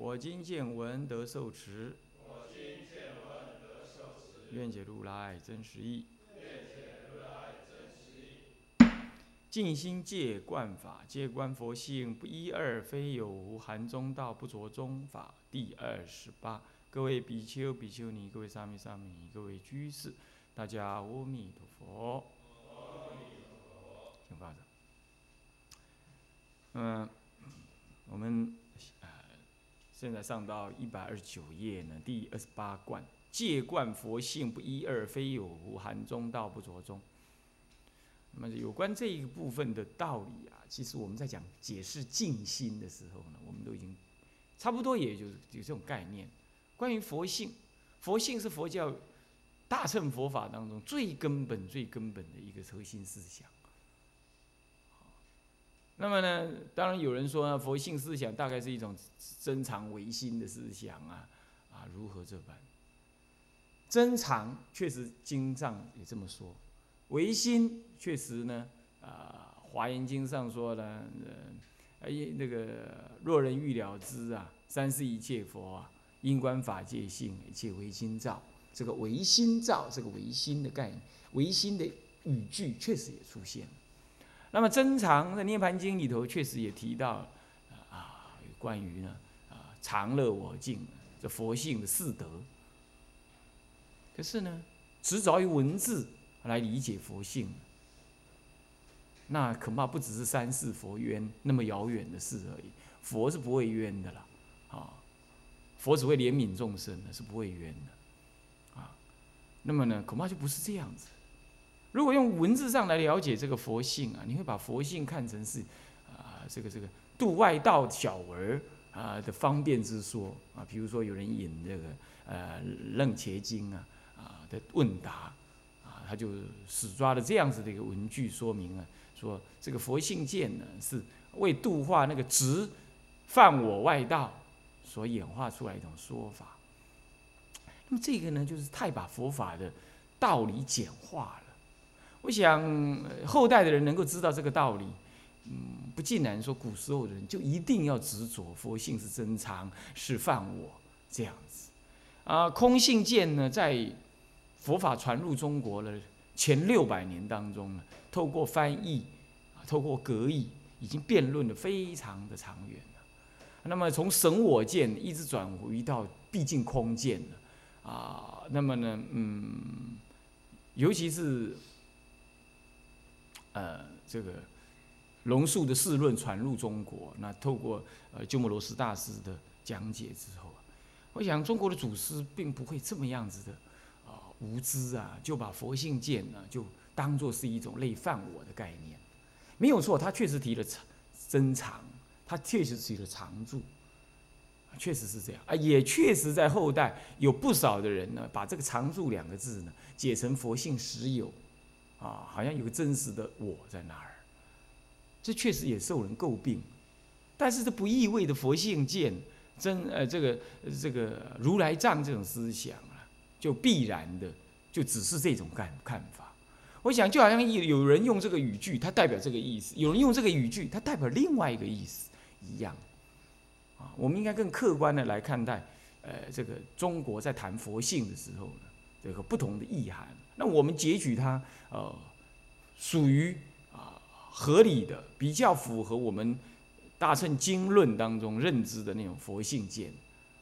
我今见闻得受持，愿解如来真实义。静心戒观法，戒观佛性不一二，非有无含中道不着中法。第二十八，各位比丘、比丘尼，各位沙弥、沙弥尼，各位居士，大家阿弥陀佛。请发着。嗯，我们现在上到一百二十九页呢，第二十八观，戒观佛性不一二，非有无含中道不着中。那么有关这一部分的道理啊，其实我们在讲解释静心的时候呢，我们都已经差不多，也就是有这种概念。关于佛性，佛性是佛教大乘佛法当中最根本、最根本的一个核心思想。那么呢，当然有人说呢，佛性思想大概是一种珍藏唯心的思想啊，啊，如何这般？珍藏确实经上也这么说，唯心确实呢，啊，《华严经》上说呢，呃，哎，那个若人欲了知啊，三世一切佛啊，因观法界性，一切唯心造。这个唯心造，这个唯心的概念，唯心的语句确实也出现了。那么珍藏在《涅盘经》里头，确实也提到啊，关于呢啊常乐我净这佛性的四德。可是呢，只着于文字来理解佛性，那恐怕不只是三世佛冤那么遥远的事而已。佛是不会冤的啦，啊，佛只会怜悯众生的，是不会冤的，啊。那么呢，恐怕就不是这样子。如果用文字上来了解这个佛性啊，你会把佛性看成是啊，这个这个度外道小儿啊的方便之说啊。比如说有人引这个呃《楞伽经》啊啊的问答啊，他就死抓了这样子的一个文句说明啊，说这个佛性见呢是为度化那个执犯我外道所演化出来一种说法。那么这个呢，就是太把佛法的道理简化了。我想后代的人能够知道这个道理，嗯，不尽然说古时候的人就一定要执着佛性是真常是犯我这样子，啊，空性见呢，在佛法传入中国的前六百年当中呢，透过翻译啊，透过格义，已经辩论的非常的长远了。那么从神我见一直转回到毕竟空见了，啊，那么呢，嗯，尤其是。呃，这个龙树的世论传入中国，那透过呃鸠摩罗什大师的讲解之后，我想中国的祖师并不会这么样子的啊无知啊，就把佛性见呢就当做是一种类犯我的概念，没有错，他确实提了常珍藏，他确实提了常住，确实是这样啊，也确实在后代有不少的人呢，把这个常住两个字呢解成佛性实有。啊，好像有个真实的我在那儿，这确实也受人诟病，但是这不意味着佛性见真呃这个这个如来藏这种思想啊，就必然的就只是这种看看法。我想就好像有有人用这个语句，它代表这个意思；有人用这个语句，它代表另外一个意思一样。啊，我们应该更客观的来看待，呃，这个中国在谈佛性的时候呢，这个不同的意涵。那我们截取它，呃，属于啊合理的，比较符合我们大乘经论当中认知的那种佛性见，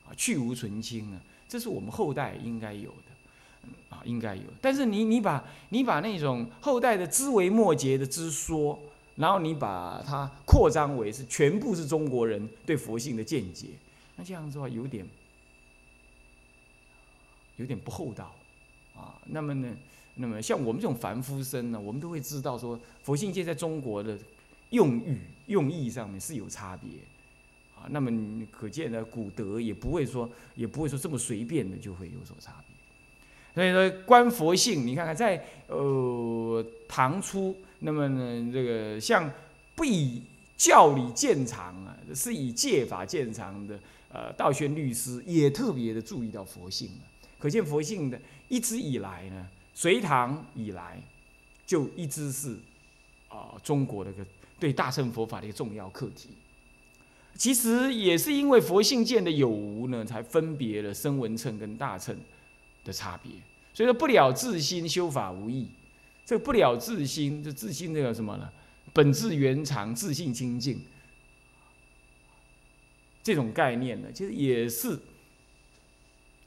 啊去无存清啊，这是我们后代应该有的，啊应该有。但是你你把你把那种后代的枝微末节的之说，然后你把它扩张为是全部是中国人对佛性的见解，那这样子的话有点有点不厚道。啊，那么呢，那么像我们这种凡夫生呢，我们都会知道说，佛性界在中国的用语用意上面是有差别，啊，那么你可见呢，古德也不会说，也不会说这么随便的就会有所差别。所以说观佛性，你看看在呃唐初，那么呢这个像不以教理见长啊，是以戒法见长的，呃道宣律师也特别的注意到佛性了。可见佛性的一直以来呢，隋唐以来就一直是啊中国的个对大乘佛法的一个重要课题。其实也是因为佛性见的有无呢，才分别了声闻乘跟大乘的差别。所以说不了自心修法无益。这个不了自心，这自心那个什么呢？本质原常，自信清净。这种概念呢，其实也是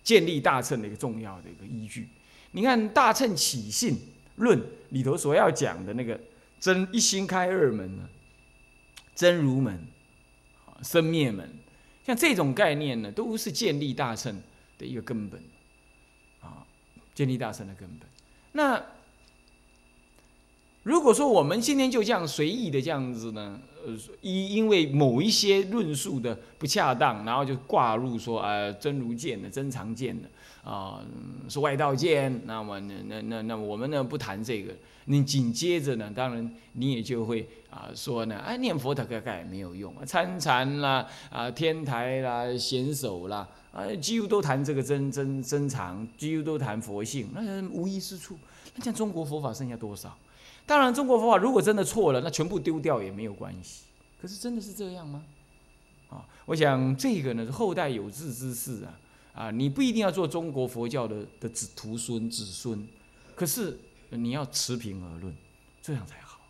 建立大乘的一个重要的一个依据。你看《大乘起信论》里头所要讲的那个真一心开二门呢，真如门。生灭门，像这种概念呢，都是建立大乘的一个根本，啊，建立大乘的根本。那如果说我们今天就这样随意的这样子呢，呃，因因为某一些论述的不恰当，然后就挂入说啊真如见的、真常见的啊是外道见，那么那那那那我们呢不谈这个。你紧接着呢，当然你也就会啊说呢，啊念佛大概概没有用啊，参禅啦啊天台啦显手啦啊几乎都谈这个真真真常，几乎都谈佛性，那无一是处。那像中国佛法剩下多少？当然中国佛法如果真的错了，那全部丢掉也没有关系。可是真的是这样吗？啊，我想这个呢是后代有志之士啊啊，你不一定要做中国佛教的的子徒孙子孙，可是。你要持平而论，这样才好，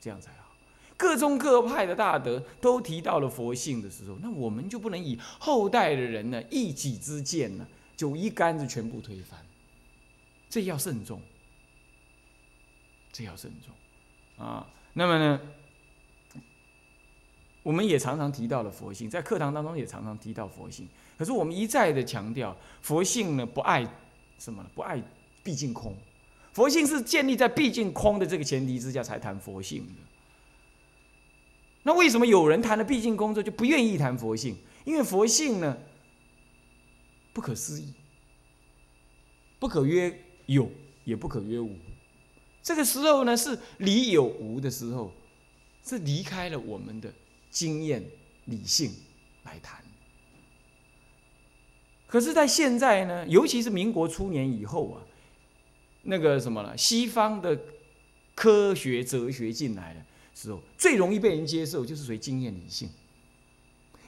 这样才好。各宗各派的大德都提到了佛性的时候，那我们就不能以后代的人呢一己之见呢，就一竿子全部推翻。这要慎重，这要慎重啊。那么呢，我们也常常提到了佛性，在课堂当中也常常提到佛性。可是我们一再的强调，佛性呢不爱什么？不爱毕竟空。佛性是建立在毕竟空的这个前提之下才谈佛性的。那为什么有人谈了毕竟空之后就不愿意谈佛性？因为佛性呢，不可思议，不可曰有，也不可曰无。这个时候呢，是理有无的时候，是离开了我们的经验理性来谈。可是，在现在呢，尤其是民国初年以后啊。那个什么了？西方的科学哲学进来的时候，最容易被人接受就是属于经验理性，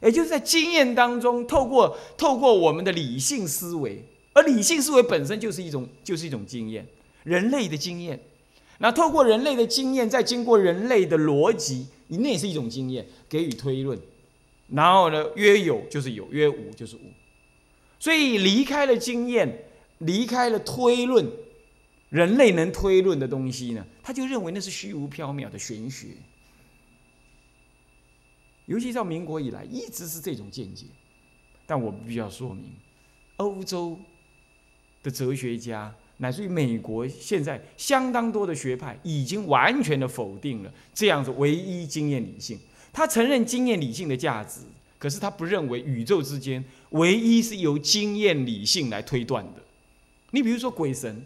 也就是在经验当中，透过透过我们的理性思维，而理性思维本身就是一种就是一种经验，人类的经验。那透过人类的经验，再经过人类的逻辑，那也是一种经验，给予推论。然后呢，约有就是有，约无就是无。所以离开了经验，离开了推论。人类能推论的东西呢，他就认为那是虚无缥缈的玄学。尤其到民国以来，一直是这种见解。但我必须要说明，欧洲的哲学家，乃至于美国现在相当多的学派，已经完全的否定了这样子唯一经验理性。他承认经验理性的价值，可是他不认为宇宙之间唯一是由经验理性来推断的。你比如说鬼神。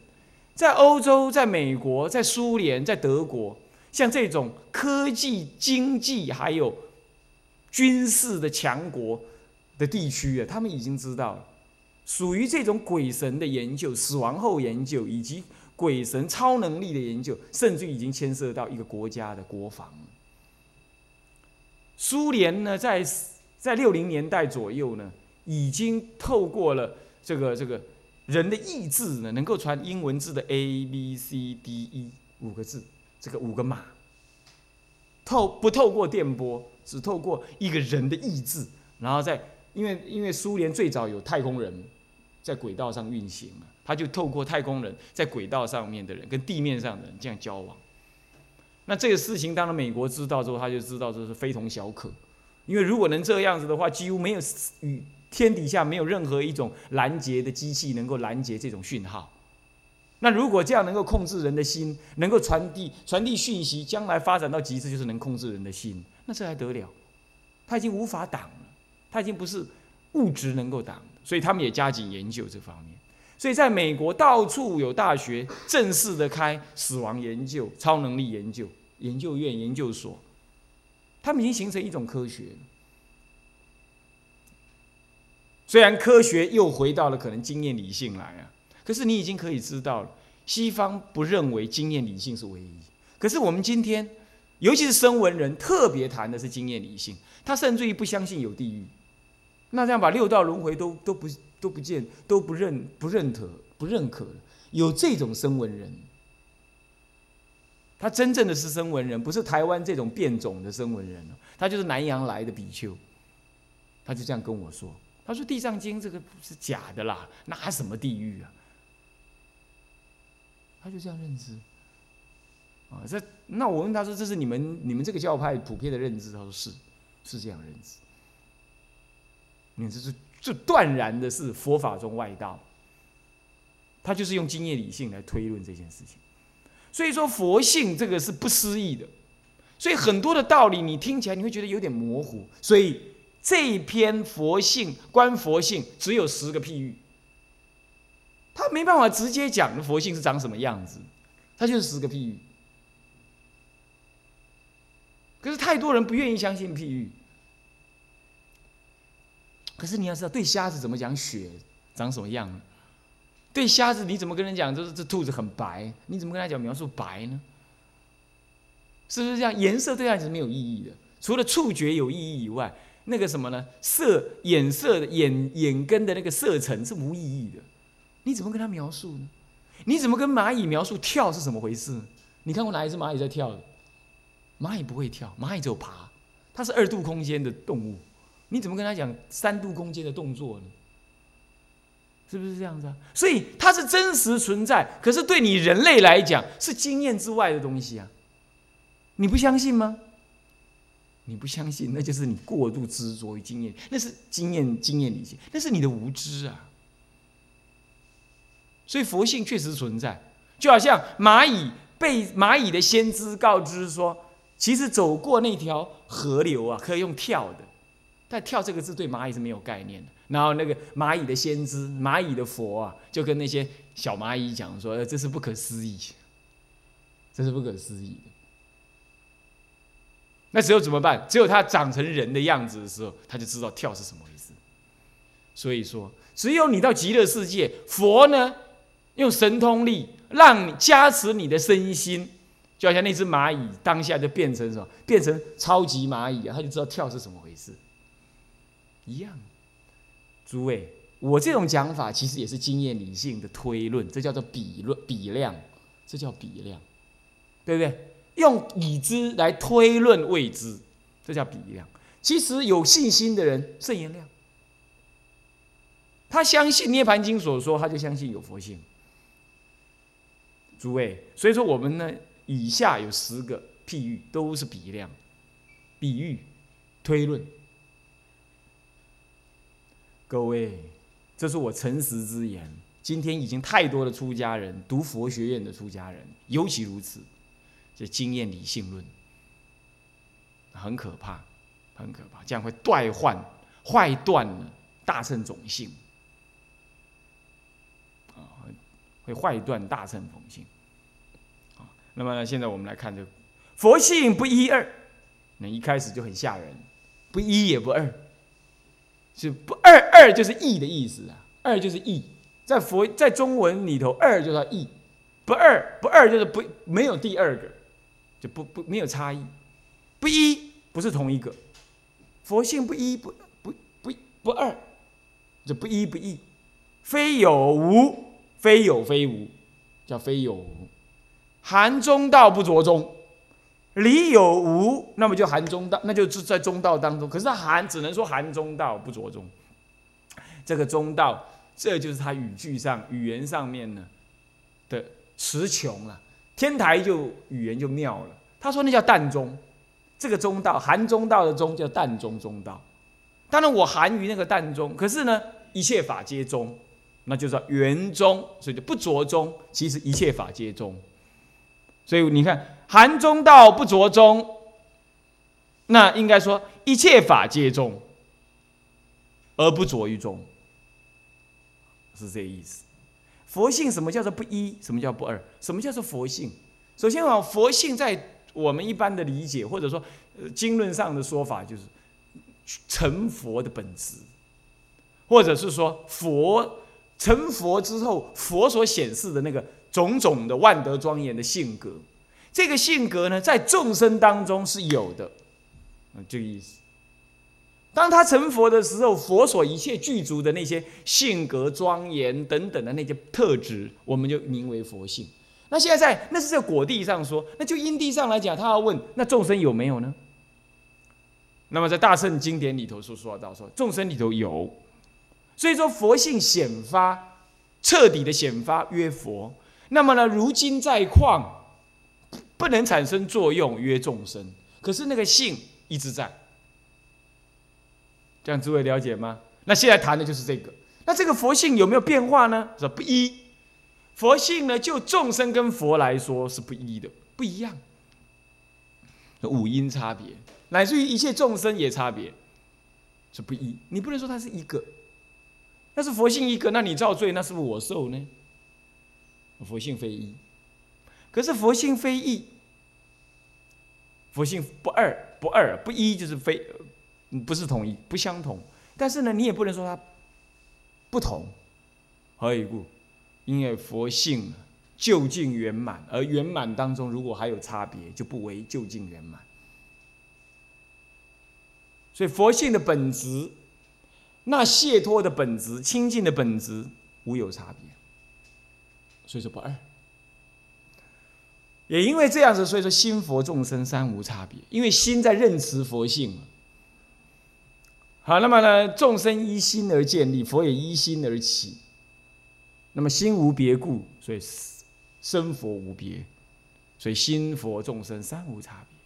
在欧洲、在美国、在苏联、在德国，像这种科技、经济还有军事的强国的地区啊，他们已经知道了，属于这种鬼神的研究、死亡后研究以及鬼神超能力的研究，甚至已经牵涉到一个国家的国防。苏联呢，在在六零年代左右呢，已经透过了这个这个。人的意志呢，能够传英文字的 A B C D E 五个字，这个五个码，透不透过电波，只透过一个人的意志，然后在因为因为苏联最早有太空人在轨道上运行嘛，他就透过太空人在轨道上面的人跟地面上的人这样交往。那这个事情当然美国知道之后，他就知道这是非同小可，因为如果能这样子的话，几乎没有与。天底下没有任何一种拦截的机器能够拦截这种讯号。那如果这样能够控制人的心，能够传递传递讯息，将来发展到极致就是能控制人的心，那这还得了？他已经无法挡了。它已经不是物质能够挡，所以他们也加紧研究这方面。所以在美国到处有大学正式的开死亡研究、超能力研究研究院、研究所，他们已经形成一种科学。虽然科学又回到了可能经验理性来啊，可是你已经可以知道了，西方不认为经验理性是唯一。可是我们今天，尤其是生文人，特别谈的是经验理性，他甚至于不相信有地狱。那这样把六道轮回都都不都不见都不认不认可不认可了，有这种声闻人，他真正的是声闻人，不是台湾这种变种的声闻人他就是南洋来的比丘，他就这样跟我说。他说：“地藏经这个是假的啦，哪什么地狱啊？”他就这样认知。啊，这那我问他说：“这是你们你们这个教派普遍的认知？”他说：“是，是这样认知。”你这是这断然的是佛法中外道。他就是用经验理性来推论这件事情。所以说佛性这个是不思议的，所以很多的道理你听起来你会觉得有点模糊，所以。这一篇佛性观佛性只有十个譬喻，他没办法直接讲佛性是长什么样子，他就是十个譬喻。可是太多人不愿意相信譬喻。可是你要知道，对瞎子怎么讲雪长什么样？对瞎子你怎么跟人讲？就是这兔子很白，你怎么跟他讲描述白呢？是不是这样？颜色对他是没有意义的，除了触觉有意义以外。那个什么呢？色眼色的眼眼根的那个色层是无意义的，你怎么跟他描述呢？你怎么跟蚂蚁描述跳是怎么回事？你看过哪一只蚂蚁在跳的？蚂蚁不会跳，蚂蚁只有爬，它是二度空间的动物，你怎么跟他讲三度空间的动作呢？是不是这样子啊？所以它是真实存在，可是对你人类来讲是经验之外的东西啊！你不相信吗？你不相信，那就是你过度执着于经验，那是经验经验理解，那是你的无知啊。所以佛性确实存在，就好像蚂蚁被蚂蚁的先知告知说，其实走过那条河流啊，可以用跳的，但跳这个字对蚂蚁是没有概念的。然后那个蚂蚁的先知，蚂蚁的佛啊，就跟那些小蚂蚁讲说，这是不可思议，这是不可思议的。那只有怎么办？只有他长成人的样子的时候，他就知道跳是什么回事。所以说，只有你到极乐世界，佛呢用神通力让你加持你的身心，就好像那只蚂蚁当下就变成什么？变成超级蚂蚁啊！他就知道跳是什么回事。一样，诸位，我这种讲法其实也是经验理性的推论，这叫做比论比量，这叫比量，对不对？用已知来推论未知，这叫比量。其实有信心的人圣言量，他相信《涅盘经》所说，他就相信有佛性。诸位，所以说我们呢，以下有十个譬喻，都是比量、比喻、推论。各位，这是我诚实之言。今天已经太多的出家人读佛学院的出家人，尤其如此。这经验理性论很可怕，很可怕，这样会断换坏断了大乘种性啊，会坏断大乘种性啊。那么呢现在我们来看这个佛性不一二，那一开始就很吓人，不一也不二，是不二二就是异的意思啊，二就是异，在佛在中文里头，二就叫异，不二不二就是不没有第二个。就不不没有差异，不一不是同一个，佛性不一不不不不二，就不一不异，非有无，非有非无，叫非有无，含中道不着中，离有无，那么就含中道，那就是在中道当中，可是含只能说含中道不着中，这个中道，这就是他语句上语言上面呢的词穷了。天台就语言就妙了，他说那叫淡中，这个中道含中道的中叫淡中中道。当然我含于那个淡中，可是呢一切法皆中，那就是圆中，所以就不着中。其实一切法皆中，所以你看含中道不着中，那应该说一切法皆中。而不着于中，是这个意思。佛性什么叫做不一？什么叫不二？什么叫做佛性？首先啊，佛性在我们一般的理解，或者说经论上的说法，就是成佛的本质，或者是说佛成佛之后，佛所显示的那个种种的万德庄严的性格。这个性格呢，在众生当中是有的，嗯，这个意思。当他成佛的时候，佛所一切具足的那些性格庄严等等的那些特质，我们就名为佛性。那现在在那是在果地上说，那就因地上来讲，他要问那众生有没有呢？那么在大圣经典里头所说到说，众生里头有，所以说佛性显发，彻底的显发曰佛。那么呢，如今在况。不能产生作用，曰众生。可是那个性一直在，这样诸位了解吗？那现在谈的就是这个。那这个佛性有没有变化呢？说不一。佛性呢，就众生跟佛来说是不一的，不一样。五音差别，乃至于一切众生也差别，是不一。你不能说它是一个，那是佛性一个，那你造罪，那是不是我受呢？佛性非一。可是佛性非一，佛性不二，不二不一，就是非，不是统一，不相同。但是呢，你也不能说它不同。何以故？因为佛性究竟圆满，而圆满当中如果还有差别，就不为究竟圆满。所以佛性的本质，那解脱的本质，清净的本质，无有差别。所以说不二。也因为这样子，所以说心佛众生三无差别。因为心在认识佛性好，那么呢，众生依心而建立，佛也依心而起。那么心无别故，所以生佛无别，所以心佛众生三无差别。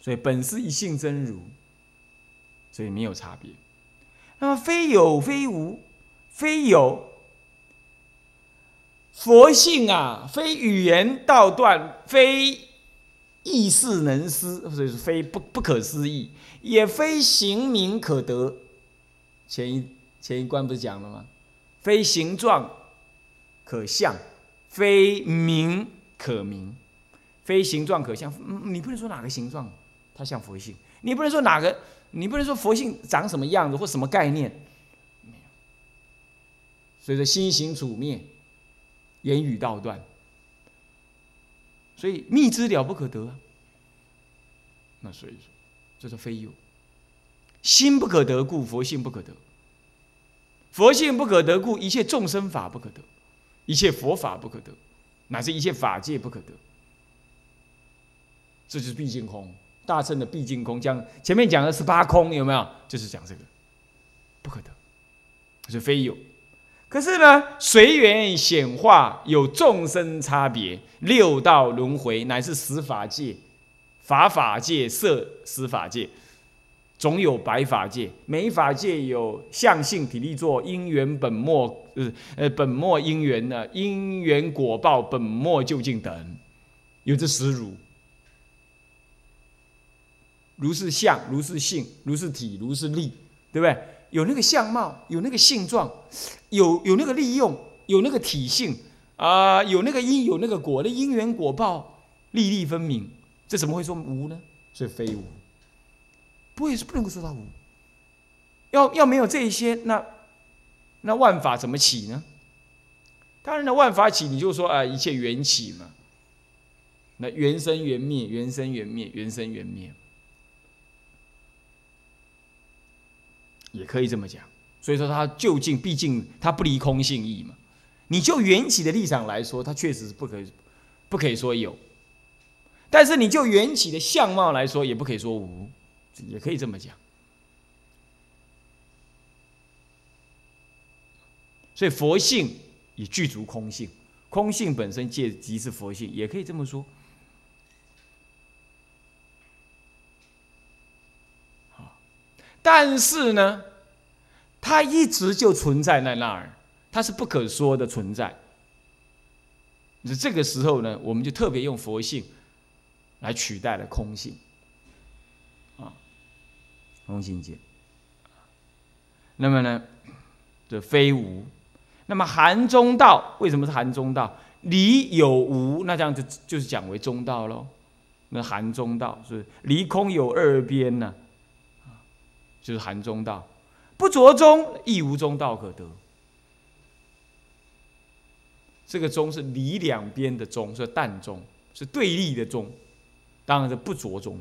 所以本是一性真如，所以没有差别。那么非有非无，非有。佛性啊，非语言道断，非意事能思，所以是非不不可思议，也非形名可得。前一前一关不是讲了吗？非形状可像，非名可名，非形状可象。你不能说哪个形状它像佛性，你不能说哪个，你不能说佛性长什么样子或什么概念，没有。所以说心行处灭。言语道断，所以密之了不可得啊。那所以说，这是非有心不可得故，佛性不可得；佛性不可得故，一切众生法不可得，一切佛法不可得，乃至一切法界不可得。这就是毕竟空，大乘的毕竟空。讲前面讲的十八空有没有？就是讲这个不可得，是非有。可是呢，随缘显化有众生差别，六道轮回乃是十法界、法法界、色十法界，总有百法界。每法界有相性体力作因缘本末，呃呃本末因缘呢，因缘果报本末究竟等，有这十如，如是相，如是性，如是体，如是力，对不对？有那个相貌，有那个性状，有有那个利用，有那个体性啊，有那个因，有那个果那因缘果报，粒粒分明，这怎么会说无呢？所以非无，不会是不能够说到无。要要没有这一些，那那万法怎么起呢？当然了，万法起，你就说啊，一切缘起嘛。那缘生缘灭，缘生缘灭，缘生缘灭。也可以这么讲，所以说它究竟毕竟它不离空性义嘛。你就缘起的立场来说，它确实是不可以，不可以说有；但是你就缘起的相貌来说，也不可以说无，也可以这么讲。所以佛性也具足空性，空性本身借即是佛性，也可以这么说。但是呢，它一直就存在在那儿，它是不可说的存在。那这个时候呢，我们就特别用佛性来取代了空性，啊，空性见。那么呢，这非无。那么含中道为什么是含中道？离有无，那这样就就是讲为中道喽。那含中道是离空有二边呢，就是含中道。不着中，亦无中道可得。这个中是离两边的中，是淡中，是对立的中，当然是不着中。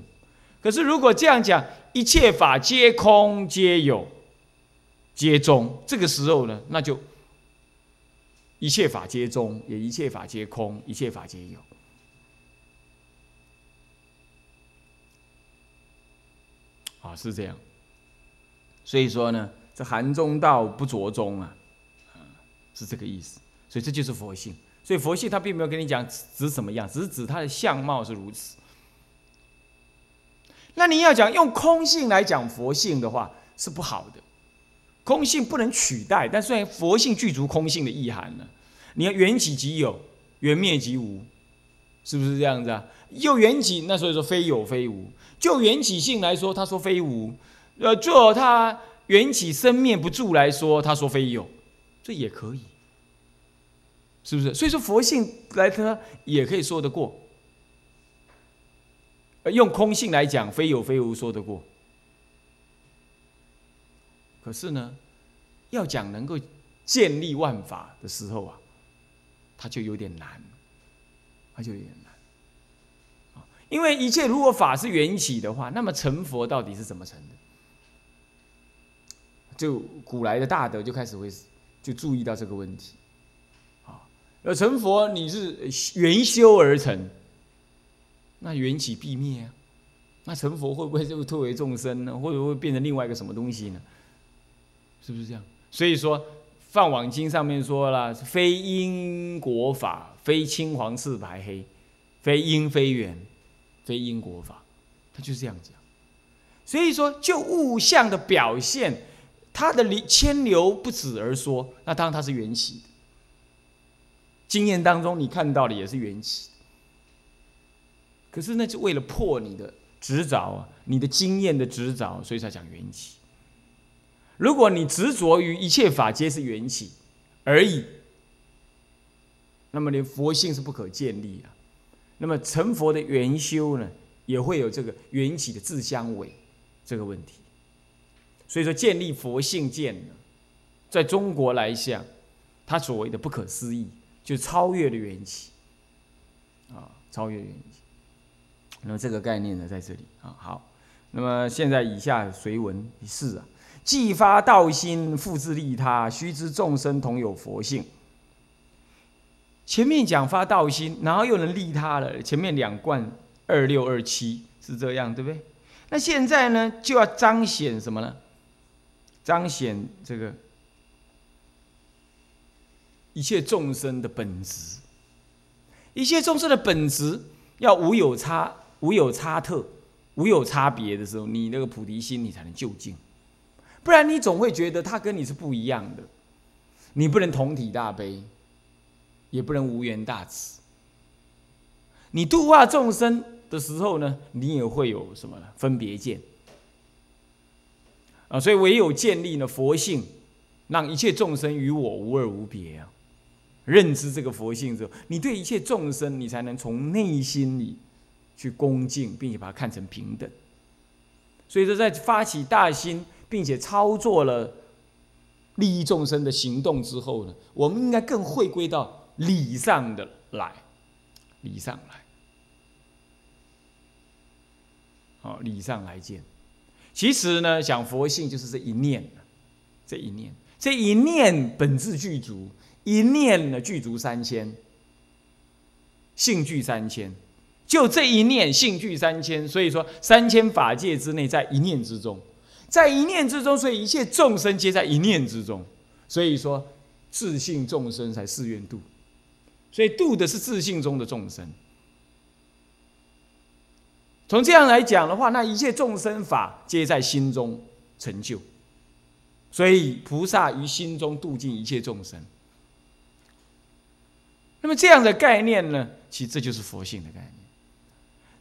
可是如果这样讲，一切法皆空，皆有，皆中，这个时候呢，那就一切法皆中，也一切法皆空，一切法皆有。啊，是这样。所以说呢，这含中道不着中啊，是这个意思。所以这就是佛性。所以佛性它并没有跟你讲指什么样，只是指它的相貌是如此。那你要讲用空性来讲佛性的话是不好的，空性不能取代。但虽然佛性具足空性的意涵呢，你要缘起即有，缘灭即无，是不是这样子啊？又缘起，那所以说非有非无。就缘起性来说，他说非无；呃，就他缘起生灭不住来说，他说非有，这也可以。是不是？所以说佛性来他也可以说得过，用空性来讲，非有非无说得过。可是呢，要讲能够建立万法的时候啊，它就有点难，它就有点难因为一切如果法是缘起的话，那么成佛到底是怎么成的？就古来的大德就开始会就注意到这个问题。啊而成佛，你是缘修而成，那缘起必灭啊，那成佛会不会就退为众生呢？会不会变成另外一个什么东西呢？是不是这样？所以说《放网经》上面说了，非因果法，非青黄赤白黑，非因非缘，非因果法，他就是这样讲。所以说，就物象的表现，它的流牵流不止而说，那当然它是缘起的。经验当中，你看到的也是缘起，可是那是为了破你的执着啊，你的经验的执着，所以才讲缘起。如果你执着于一切法皆是缘起而已，那么连佛性是不可建立啊。那么成佛的元修呢，也会有这个缘起的自相违这个问题。所以说，建立佛性见呢，在中国来讲，他所谓的不可思议。就超越了缘起，啊，超越缘起。那么这个概念呢，在这里啊，好。那么现在以下随文是啊，既发道心，复自利他，须知众生同有佛性。前面讲发道心，然后又能利他了。前面两贯二六二七是这样，对不对？那现在呢，就要彰显什么呢？彰显这个。一切众生的本质，一切众生的本质要无有差、无有差特、无有差别的时候，你那个菩提心你才能就近，不然你总会觉得他跟你是不一样的。你不能同体大悲，也不能无缘大慈。你度化众生的时候呢，你也会有什么分别见啊？所以唯有建立呢佛性，让一切众生与我无二无别啊。认知这个佛性之后，你对一切众生，你才能从内心里去恭敬，并且把它看成平等。所以说，在发起大心，并且操作了利益众生的行动之后呢，我们应该更回归到理上的来，理上来，好，理上来见。其实呢，讲佛性就是这一念，这一念，这一念本质具足。一念呢，具足三千，性具三千，就这一念性具三千，所以说三千法界之内，在一念之中，在一念之中，所以一切众生皆在一念之中，所以说自信众生才誓愿度，所以度的是自信中的众生。从这样来讲的话，那一切众生法皆在心中成就，所以菩萨于心中度尽一切众生。那么这样的概念呢，其实这就是佛性的概念。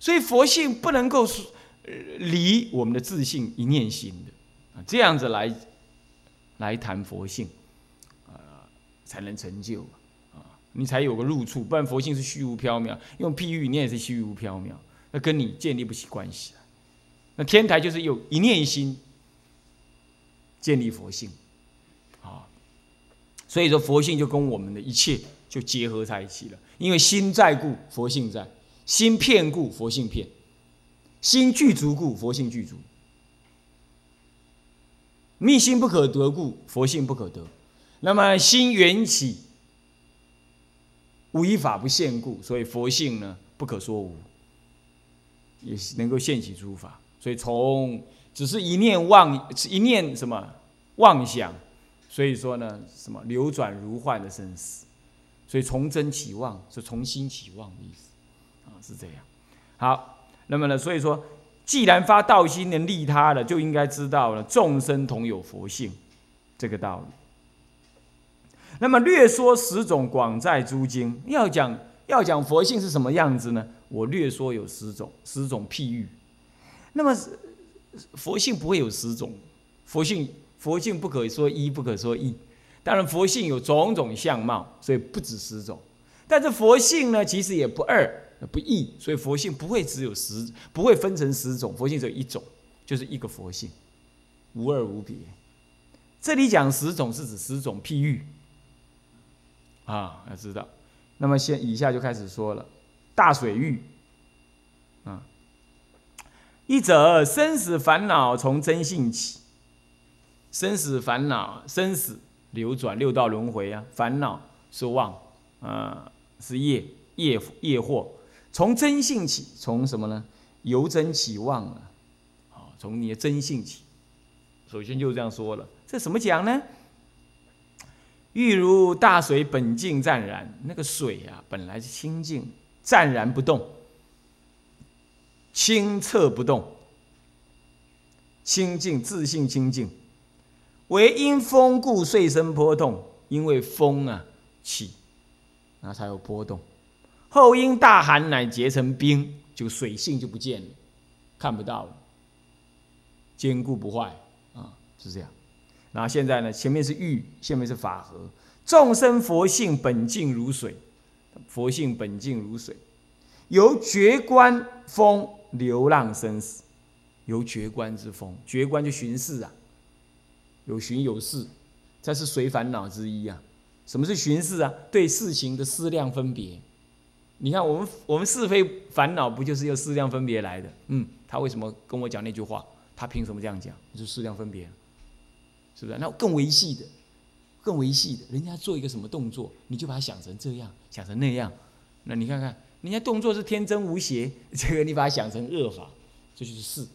所以佛性不能够离我们的自信一念心的啊，这样子来来谈佛性啊，才能成就啊，你才有个入处，不然佛性是虚无缥缈，用譬喻你也是虚无缥缈，跟你建立不起关系那天台就是有一念心建立佛性啊，所以说佛性就跟我们的一切就结合在一起了，因为心在故佛性在，心骗故佛性骗。心具足故，佛性具足；密心不可得故，佛性不可得。那么心缘起，无一法不现故，所以佛性呢不可说无，也是能够现起诸法。所以从只是一念妄，一念什么妄想，所以说呢什么流转如幻的生死，所以从真起妄是从心起妄的意思啊，是这样。好。那么呢，所以说，既然发道心能利他的，就应该知道了众生同有佛性这个道理。那么略说十种广在诸经，要讲要讲佛性是什么样子呢？我略说有十种，十种譬喻。那么佛性不会有十种，佛性佛性不可说一，不可说一。当然佛性有种种相貌，所以不止十种。但是佛性呢，其实也不二。不异，所以佛性不会只有十，不会分成十种，佛性只有一种，就是一个佛性，无二无别。这里讲十种是指十种譬喻，啊，要知道。那么先以下就开始说了，大水域，啊，一者生死烦恼从真性起，生死烦恼，生死流转六道轮回啊，烦恼是妄，啊，是业业业惑。从真性起，从什么呢？由真起妄啊！好，从你的真性起。首先就这样说了，这怎么讲呢？欲如大水本净湛然，那个水啊，本来是清净、湛然不动、清澈不动、清净自信清净，唯因风故遂生波动，因为风啊起，那才有波动。后因大寒，乃结成冰，就水性就不见了，看不到了，坚固不坏啊，是这样。然后现在呢，前面是欲，下面是法和。众生佛性本净如水，佛性本净如水，由觉观风流浪生死，由觉观之风，觉观就巡视啊，有巡有视，这是随烦恼之一啊。什么是巡视啊？对事情的思量分别。你看，我们我们是非烦恼不就是由思量分别来的？嗯，他为什么跟我讲那句话？他凭什么这样讲？就是思量分别，是不是？那更维系的，更维系的，人家做一个什么动作，你就把它想成这样，想成那样。那你看看，人家动作是天真无邪，这个你把它想成恶法，这就是事。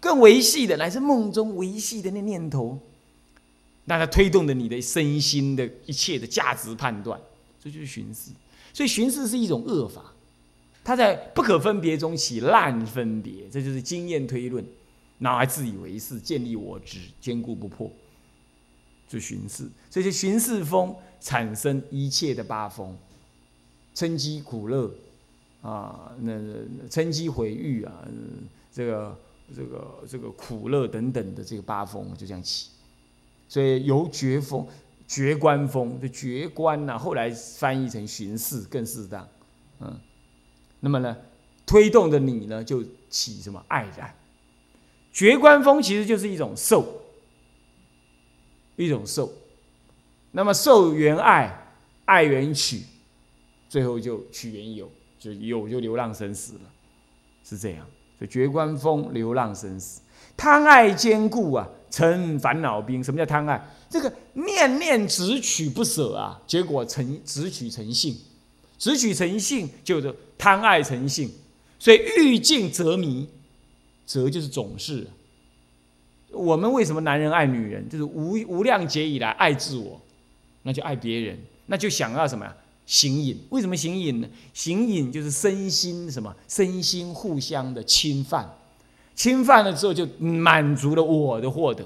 更维系的，乃是梦中维系的那念头，那它推动的你的身心的一切的价值判断，这就是寻思。所以寻视是一种恶法，它在不可分别中起烂分别，这就是经验推论，然后还自以为是，建立我执，坚固不破，就巡视。这些巡视风产生一切的八风，嗔机苦乐啊，那嗔机毁誉啊，这个这个这个苦乐等等的这个八风就这样起，所以由觉风。觉观风，就觉观呐，后来翻译成巡视更适当，嗯，那么呢，推动的你呢，就起什么爱然？绝观风其实就是一种受，一种受，那么受缘爱，爱缘取，最后就取缘有，就有就流浪生死了，是这样。所以绝观风，流浪生死，贪爱坚固啊，成烦恼兵。什么叫贪爱？这个念念执取不舍啊，结果成执取成性，执取成性就是贪爱成性，所以欲尽则迷，则就是总是。我们为什么男人爱女人？就是无无量劫以来爱自我，那就爱别人，那就想要什么呀？形影。为什么形影呢？形影就是身心什么？身心互相的侵犯，侵犯了之后就满足了我的获得。